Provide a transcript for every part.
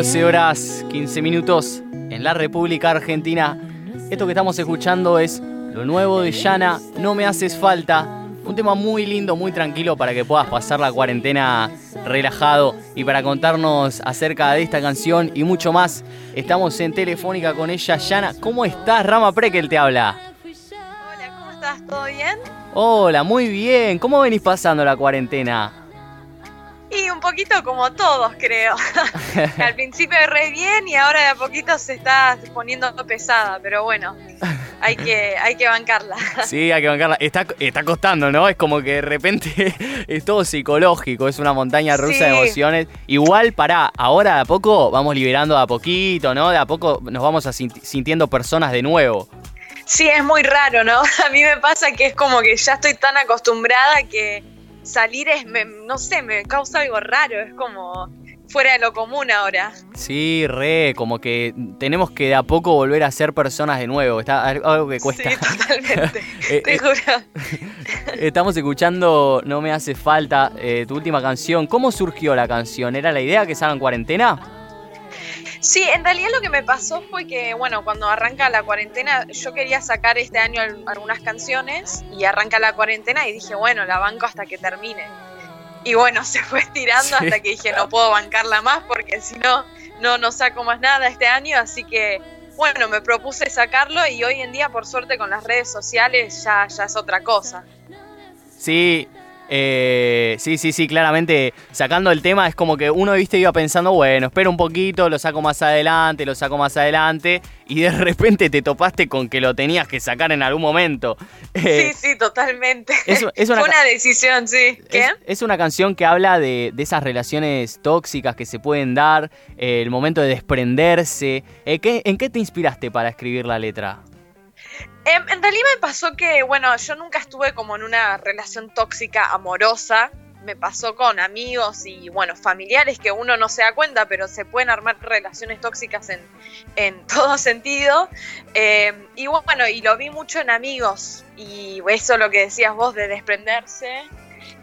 14 horas 15 minutos en la República Argentina. Esto que estamos escuchando es lo nuevo de Yana, No me haces falta. Un tema muy lindo, muy tranquilo para que puedas pasar la cuarentena relajado y para contarnos acerca de esta canción y mucho más. Estamos en Telefónica con ella, Yana. ¿Cómo estás? Rama Prekel te habla. Hola, ¿cómo estás? ¿Todo bien? Hola, muy bien. ¿Cómo venís pasando la cuarentena? Un poquito como todos, creo. Al principio re bien y ahora de a poquito se está poniendo pesada, pero bueno, hay que, hay que bancarla. Sí, hay que bancarla. Está, está costando, ¿no? Es como que de repente es todo psicológico, es una montaña rusa de emociones. Igual, para ahora de a poco vamos liberando de a poquito, ¿no? De a poco nos vamos sintiendo personas de nuevo. Sí, es muy raro, ¿no? A mí me pasa que es como que ya estoy tan acostumbrada que salir es, no sé, me causa algo raro, es como fuera de lo común ahora. Sí, re, como que tenemos que de a poco volver a ser personas de nuevo, está algo que cuesta. Sí, totalmente, eh, te eh, juro. Estamos escuchando No me hace falta, eh, tu última canción. ¿Cómo surgió la canción? ¿Era la idea que salga en cuarentena? Sí, en realidad lo que me pasó fue que, bueno, cuando arranca la cuarentena, yo quería sacar este año algunas canciones y arranca la cuarentena y dije, bueno, la banco hasta que termine. Y bueno, se fue estirando hasta que dije, no puedo bancarla más porque si no, no, no saco más nada este año, así que, bueno, me propuse sacarlo y hoy en día, por suerte, con las redes sociales ya, ya es otra cosa. Sí, eh, sí, sí, sí, claramente sacando el tema es como que uno, viste, iba pensando, bueno, espera un poquito, lo saco más adelante, lo saco más adelante, y de repente te topaste con que lo tenías que sacar en algún momento. Eh, sí, sí, totalmente. Es, una, Fue una decisión, sí. ¿Qué? Es, una canción que habla de, esas relaciones tóxicas que se pueden dar, eh, el momento de desprenderse. ¿En qué te inspiraste para escribir la letra? Em, en realidad me pasó que, bueno, yo nunca estuve como en una relación tóxica amorosa. Me pasó con amigos y, bueno, familiares que uno no se da cuenta, pero se pueden armar relaciones tóxicas en, en todo sentido. Em, y bueno, y lo vi mucho en amigos. Y eso lo que decías vos de desprenderse.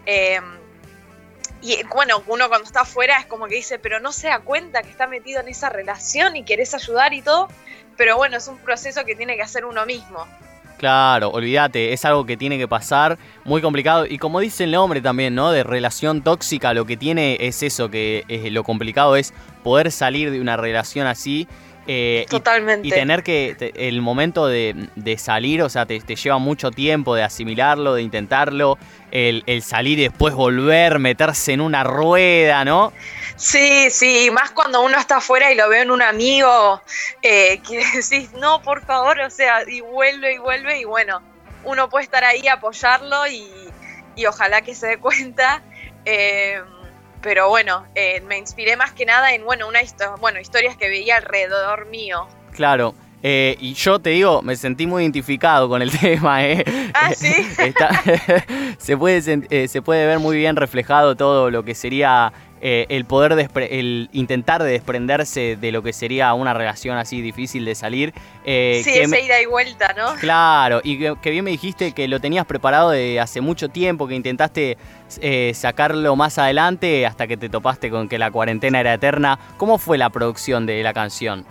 Em, y bueno, uno cuando está afuera es como que dice, pero no se da cuenta que está metido en esa relación y querés ayudar y todo. Pero bueno, es un proceso que tiene que hacer uno mismo. Claro, olvídate, es algo que tiene que pasar, muy complicado. Y como dice el nombre también, ¿no? De relación tóxica, lo que tiene es eso, que es, lo complicado es poder salir de una relación así eh, Totalmente. Y, tener que, el momento de, salir, o sea, te, lleva mucho tiempo de asimilarlo, de intentarlo, el, salir y después volver, meterse en una rueda, ¿no? Sí, sí, más cuando uno está afuera y lo ve en un amigo, eh, que decís, no, por favor, o sea, y vuelve y vuelve, y bueno, uno puede estar ahí, apoyarlo y, y ojalá que se dé cuenta. Eh, pero bueno, eh, me inspiré más que nada en bueno, una bueno, historias que veía alrededor mío. Claro. Eh, y yo te digo, me sentí muy identificado con el tema. ¿eh? Ah, sí. se, puede, eh, se puede ver muy bien reflejado todo lo que sería eh, el poder, el intentar de desprenderse de lo que sería una relación así difícil de salir. Eh, sí, esa ida y vuelta, ¿no? Claro, y que, bien me dijiste que lo tenías preparado de hace mucho tiempo, que intentaste eh, sacarlo más adelante hasta que te topaste con que la cuarentena era eterna. ¿Cómo fue la producción de la canción?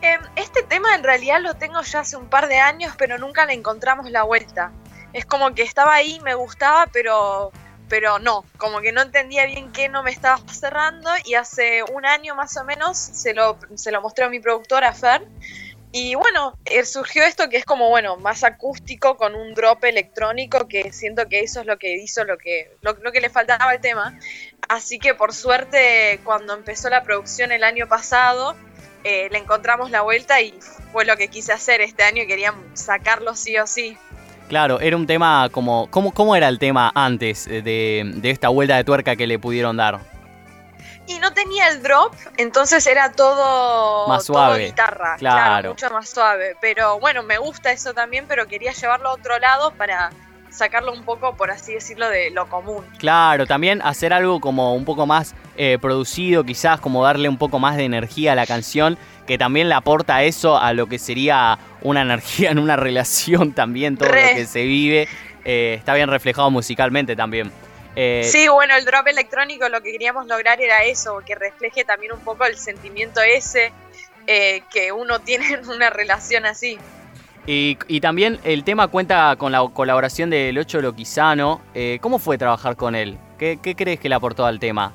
Em, este tema en realidad lo tengo ya hace un par de años, pero nunca le encontramos la vuelta. Es como que estaba ahí, me gustaba, pero pero no, como que no entendía bien qué no me estaba cerrando y hace un año más o menos se lo, se lo mostré a mi productora Fer y bueno, eh, surgió esto que es como, bueno, más acústico con un drop electrónico que siento que eso es lo que hizo lo que, lo, que le faltaba al tema. Así que por suerte cuando empezó la producción el año pasado, eh, le encontramos la vuelta y fue lo que quise hacer este año y querían sacarlo sí o sí. Claro, era un tema como. ¿Cómo, cómo era el tema antes de, esta vuelta de tuerca que le pudieron dar? Y no tenía el drop, entonces era todo. Más suave. guitarra, claro. Mucho más suave. Pero bueno, me gusta eso también, pero quería llevarlo a otro lado para sacarlo un poco, por así decirlo, de lo común. Claro, también hacer algo como un poco más eh, producido, quizás como darle un poco más de energía a la canción, que también le aporta eso a lo que sería una energía en una relación también, todo lo que se vive. Eh, está bien reflejado musicalmente también. Eh, sí, bueno, el drop electrónico lo que queríamos lograr era eso, que refleje también un poco el sentimiento ese que uno tiene en una relación así. Y, también el tema cuenta con la colaboración del Ocho Loquizano. Eh, ¿Cómo fue trabajar con él? ¿Qué, crees que le aportó al tema?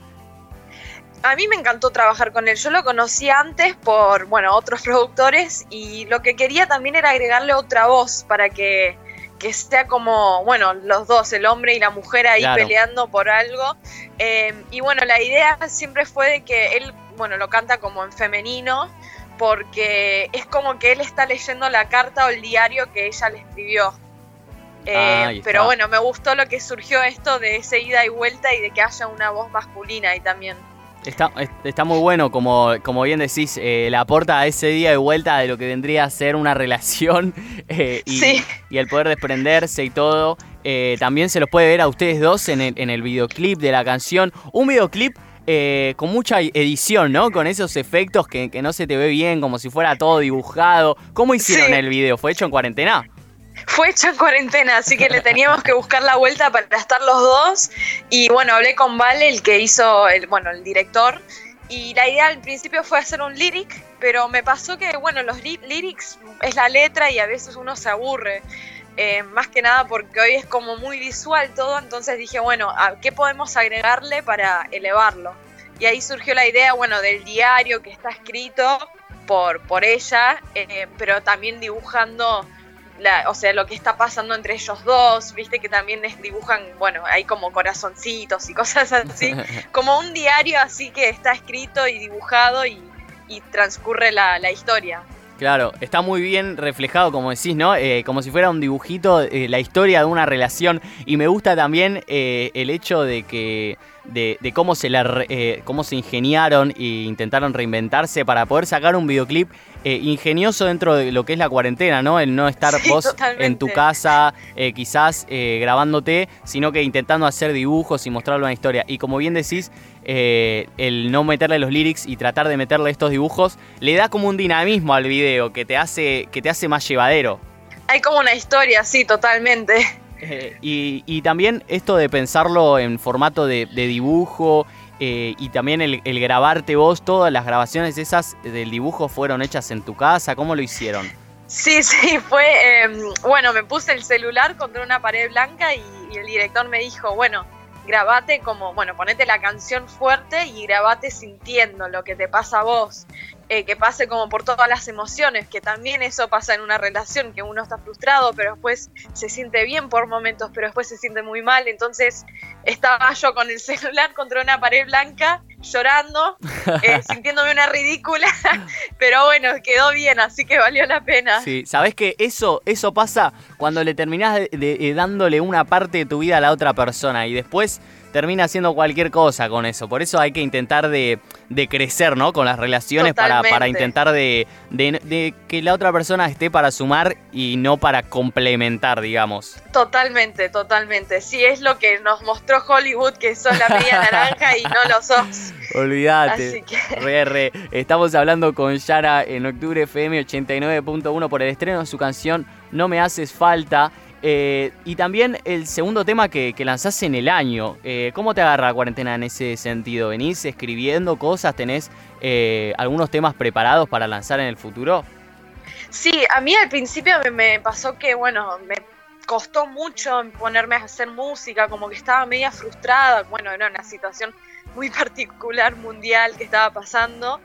A mí me encantó trabajar con él. Yo lo conocí antes por, bueno, otros productores y lo que quería también era agregarle otra voz para que, que sea como, bueno, los dos, el hombre y la mujer ahí peleando por algo. Eh, y bueno, la idea siempre fue de que él, bueno, lo canta como en femenino porque es como que él está leyendo la carta o el diario que ella le escribió. Eh, pero bueno, me gustó lo que surgió esto de esa ida y vuelta y de que haya una voz masculina ahí también. Está, está muy bueno, como, como bien decís, eh, le aporta a ese día de vuelta de lo que vendría a ser una relación eh, y, y, el poder desprenderse y todo. también se los puede ver a ustedes dos en el, en el videoclip de la canción. Un videoclip eh, con mucha edición, ¿no? Con esos efectos que, no se te ve bien, como si fuera todo dibujado. ¿Cómo hicieron el video? ¿Fue hecho en cuarentena? Fue hecho en cuarentena, así que le teníamos que buscar la vuelta para estar los dos. Y bueno, hablé con Vale, el que hizo, el, bueno, el director. Y la idea al principio fue hacer un lyric, pero me pasó que, bueno, los lyrics es la letra y a veces uno se aburre. Eh, más que nada porque hoy es como muy visual todo, entonces dije, bueno, ¿qué podemos agregarle para elevarlo? Y ahí surgió la idea, bueno, del diario que está escrito por, por ella, eh, pero también dibujando, la, o sea, lo que está pasando entre ellos dos, viste que también dibujan, bueno, hay como corazoncitos y cosas así, como un diario así que está escrito y dibujado y, transcurre la, la historia. Claro, está muy bien reflejado, como decís, ¿no? Eh, como si fuera un dibujito, eh, la historia de una relación. Y me gusta también eh, el hecho de que. De, cómo se la, cómo se ingeniaron e intentaron reinventarse para poder sacar un videoclip ingenioso dentro de lo que es la cuarentena, ¿no? El no estar vos en tu casa, quizás grabándote, sino que intentando hacer dibujos y mostrarle una historia. Y como bien decís, eh, el no meterle los lyrics y tratar de meterle estos dibujos, le da como un dinamismo al video que te hace, que te hace más llevadero. Hay como una historia, sí, totalmente. Eh, y, también esto de pensarlo en formato de, dibujo eh, y también el, grabarte vos, todas las grabaciones esas del dibujo fueron hechas en tu casa, ¿cómo lo hicieron? Sí, sí, fue, em, bueno, me puse el celular contra una pared blanca y el director me dijo, bueno, grabate como, bueno, ponete la canción fuerte y grabate sintiendo lo que te pasa a vos. Eh, que pase como por todas las emociones, que también eso pasa en una relación, que uno está frustrado, pero después se siente bien por momentos, pero después se siente muy mal. Entonces estaba yo con el celular contra una pared blanca, llorando, eh, sintiéndome una ridícula, pero bueno, quedó bien, así que valió la pena. Sí, sabes que eso, eso pasa cuando le terminás de, dándole una parte de tu vida a la otra persona y después termina haciendo cualquier cosa con eso. Por eso hay que intentar de, crecer, ¿no? Con las relaciones para, para, intentar de, de, que la otra persona esté para sumar y no para complementar, digamos. Totalmente, totalmente. Sí, es lo que nos mostró Hollywood, que sos la media naranja y no lo sos. Olvídate. Re, re. Estamos hablando con Yara en octubre FM 89.1 por el estreno de su canción No me haces falta. Eh, y también el segundo tema que, que lanzás en el año. Eh, ¿Cómo te agarra la cuarentena en ese sentido? ¿Venís escribiendo cosas? ¿Tenés eh, algunos temas preparados para lanzar en el futuro? Sí, a mí al principio me, pasó que, bueno, me costó mucho ponerme a hacer música, como que estaba media frustrada. Bueno, era una situación muy particular mundial que estaba pasando.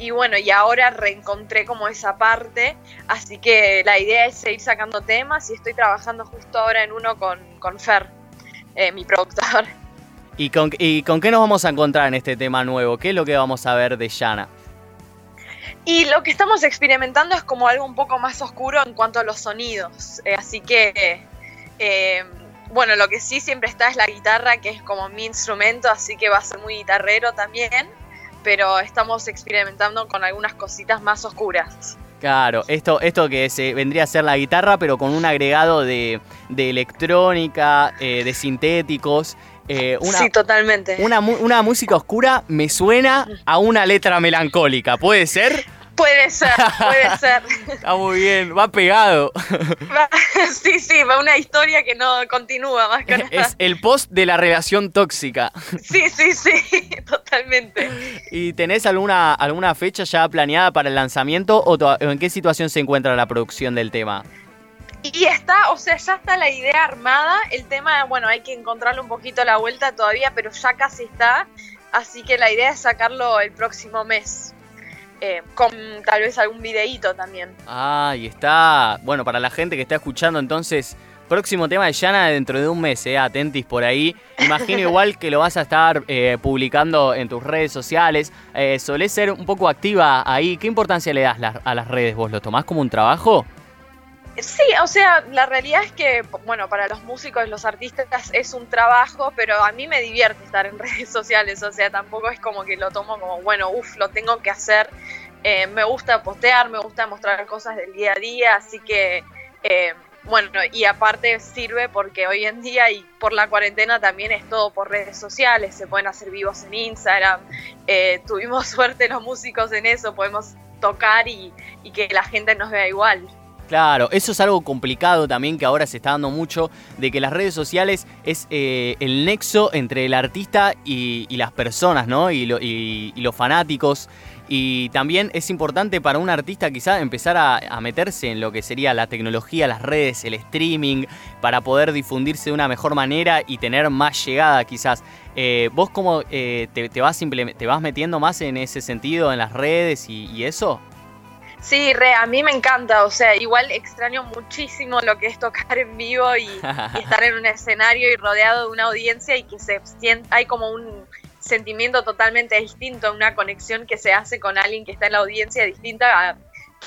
Y bueno, y ahora reencontré como esa parte, así que la idea es seguir sacando temas y estoy trabajando justo ahora en uno con, con Fer, eh, mi productor. ¿Y con, ¿Y con qué nos vamos a encontrar en este tema nuevo? ¿Qué es lo que vamos a ver de Yana? Y lo que estamos experimentando es como algo un poco más oscuro en cuanto a los sonidos. Eh, así que, eh, bueno, lo que sí siempre está es la guitarra, que es como mi instrumento, así que va a ser muy guitarrero también pero estamos experimentando con algunas cositas más oscuras. Claro, esto, esto que se vendría a ser la guitarra, pero con un agregado de, electrónica, eh, de sintéticos. Eh, sí, totalmente. Una, una música oscura me suena a una letra melancólica, ¿puede ser? Puede ser, puede ser. Está muy bien, va pegado. sí, sí, va una historia que no continúa más que nada. Es el post de la relación tóxica. Sí, sí, sí, totalmente. ¿Y tenés alguna, alguna fecha ya planeada para el lanzamiento o en qué situación se encuentra la producción del tema? Y está, o sea, ya está la idea armada. El tema, bueno, hay que encontrarle un poquito la vuelta todavía, pero ya casi está. Así que la idea es sacarlo el próximo mes. Eh, con tal vez algún videíto también. Ah, y está. Bueno, para la gente que está escuchando, entonces, próximo tema de Yana dentro de un mes, eh, atentis por ahí. Imagino igual que lo vas a estar eh, publicando en tus redes sociales. Eh, solés ser un poco activa ahí. ¿Qué importancia le das a las redes? ¿Vos lo tomás como un trabajo? Sí, o sea, la realidad es que, bueno, para los músicos, los artistas es un trabajo, pero a mí me divierte estar en redes sociales, o sea, tampoco es como que lo tomo como, bueno, uff, lo tengo que hacer. Eh, me gusta postear, me gusta mostrar cosas del día a día, así que, bueno, y aparte sirve porque hoy en día y por la cuarentena también es todo por redes sociales, se pueden hacer vivos en Instagram, eh, tuvimos suerte los músicos en eso, podemos tocar y que la gente nos vea igual. Claro, eso es algo complicado también que ahora se está dando mucho, de que las redes sociales es eh, el nexo entre el artista y, las personas, ¿no? Y, los fanáticos. Y también es importante para un artista quizá empezar a, meterse en lo que sería la tecnología, las redes, el streaming, para poder difundirse de una mejor manera y tener más llegada quizás. Eh, ¿Vos cómo eh, te, vas te vas metiendo más en ese sentido, en las redes y eso? Sí, re, a mí me encanta, o sea, igual extraño muchísimo lo que es tocar en vivo y, estar en un escenario y rodeado de una audiencia y que se sienta, hay como un sentimiento totalmente distinto, una conexión que se hace con alguien que está en la audiencia distinta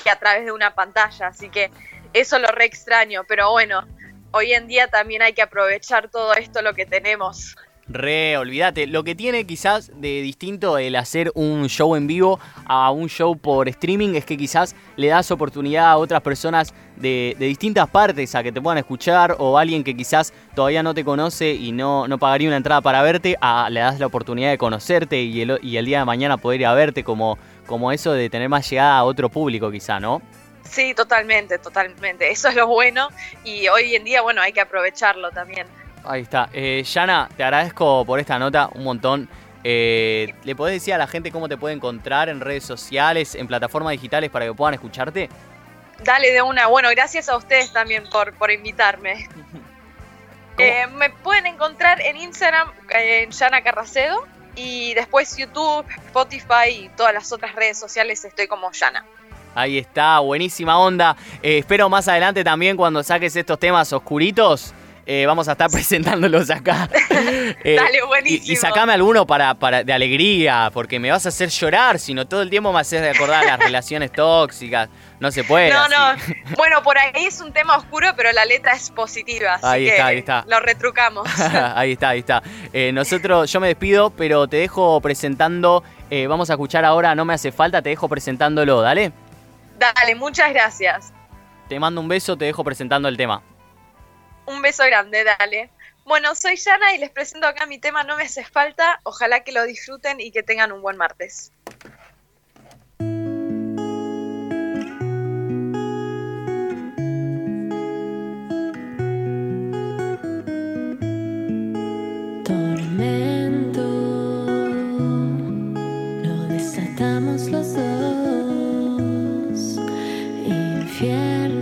que a través de una pantalla, así que eso lo re extraño, pero bueno, hoy en día también hay que aprovechar todo esto lo que tenemos. Re, olvídate. Lo que tiene quizás de distinto el hacer un show en vivo a un show por streaming es que quizás le das oportunidad a otras personas de, distintas partes a que te puedan escuchar o alguien que quizás todavía no te conoce y no, no pagaría una entrada para verte, a, le das la oportunidad de conocerte y el, y el día de mañana poder ir a verte como, como eso de tener más llegada a otro público quizá, ¿no? Sí, totalmente, totalmente. Eso es lo bueno y hoy en día, bueno, hay que aprovecharlo también. Ahí está. Eh, Yana, te agradezco por esta nota un montón. Eh, ¿Le podés decir a la gente cómo te puede encontrar en redes sociales, en plataformas digitales para que puedan escucharte? Dale de una. Bueno, gracias a ustedes también por, por invitarme. Eh, me pueden encontrar en Instagram, en Yana Carracedo, y después YouTube, Spotify y todas las otras redes sociales estoy como Yana. Ahí está, buenísima onda. espero más adelante también cuando saques estos temas oscuritos eh, vamos a estar presentándolos acá. Eh, Dale, buenísimo. Y, sacame alguno para, para, de alegría, porque me vas a hacer llorar, sino todo el tiempo me haces recordar las relaciones tóxicas. No se puede. No, no. Bueno, por ahí es un tema oscuro, pero la letra es positiva. Así ahí está, ahí está. Lo retrucamos. ahí está, ahí está. Eh, nosotros, yo me despido, pero te dejo presentando. vamos a escuchar ahora, no me hace falta, te dejo presentándolo, dale. Dale, muchas gracias. Te mando un beso, te dejo presentando el tema. Un beso grande, dale. Bueno, soy Yana y les presento acá mi tema No me haces falta. Ojalá que lo disfruten y que tengan un buen martes. Tormento, lo desatamos los dos. Infierno.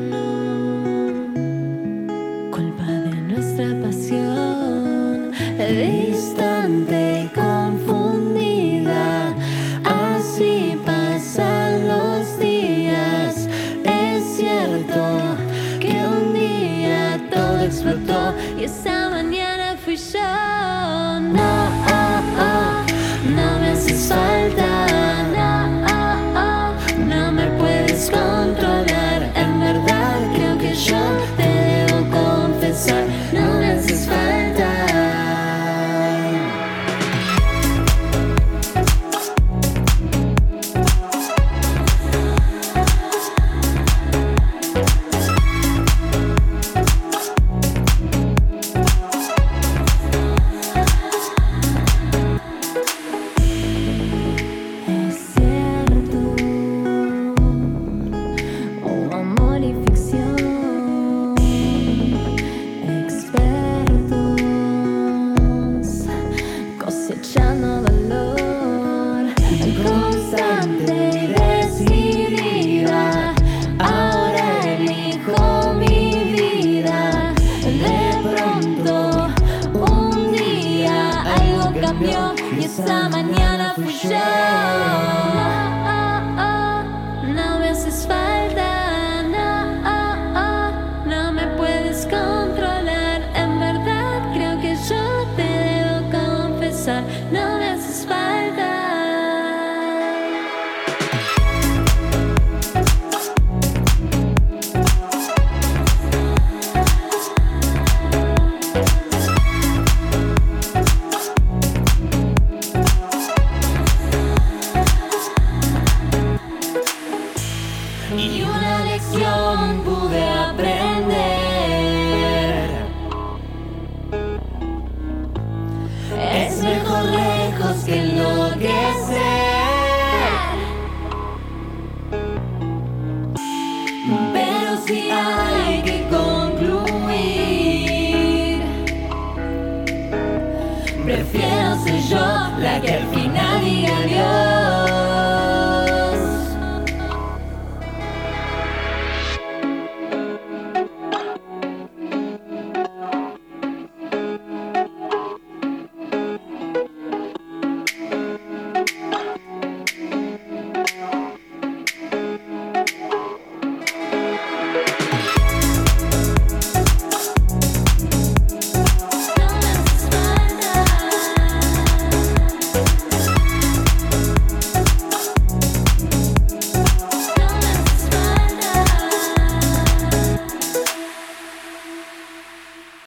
satisfied. Ser yo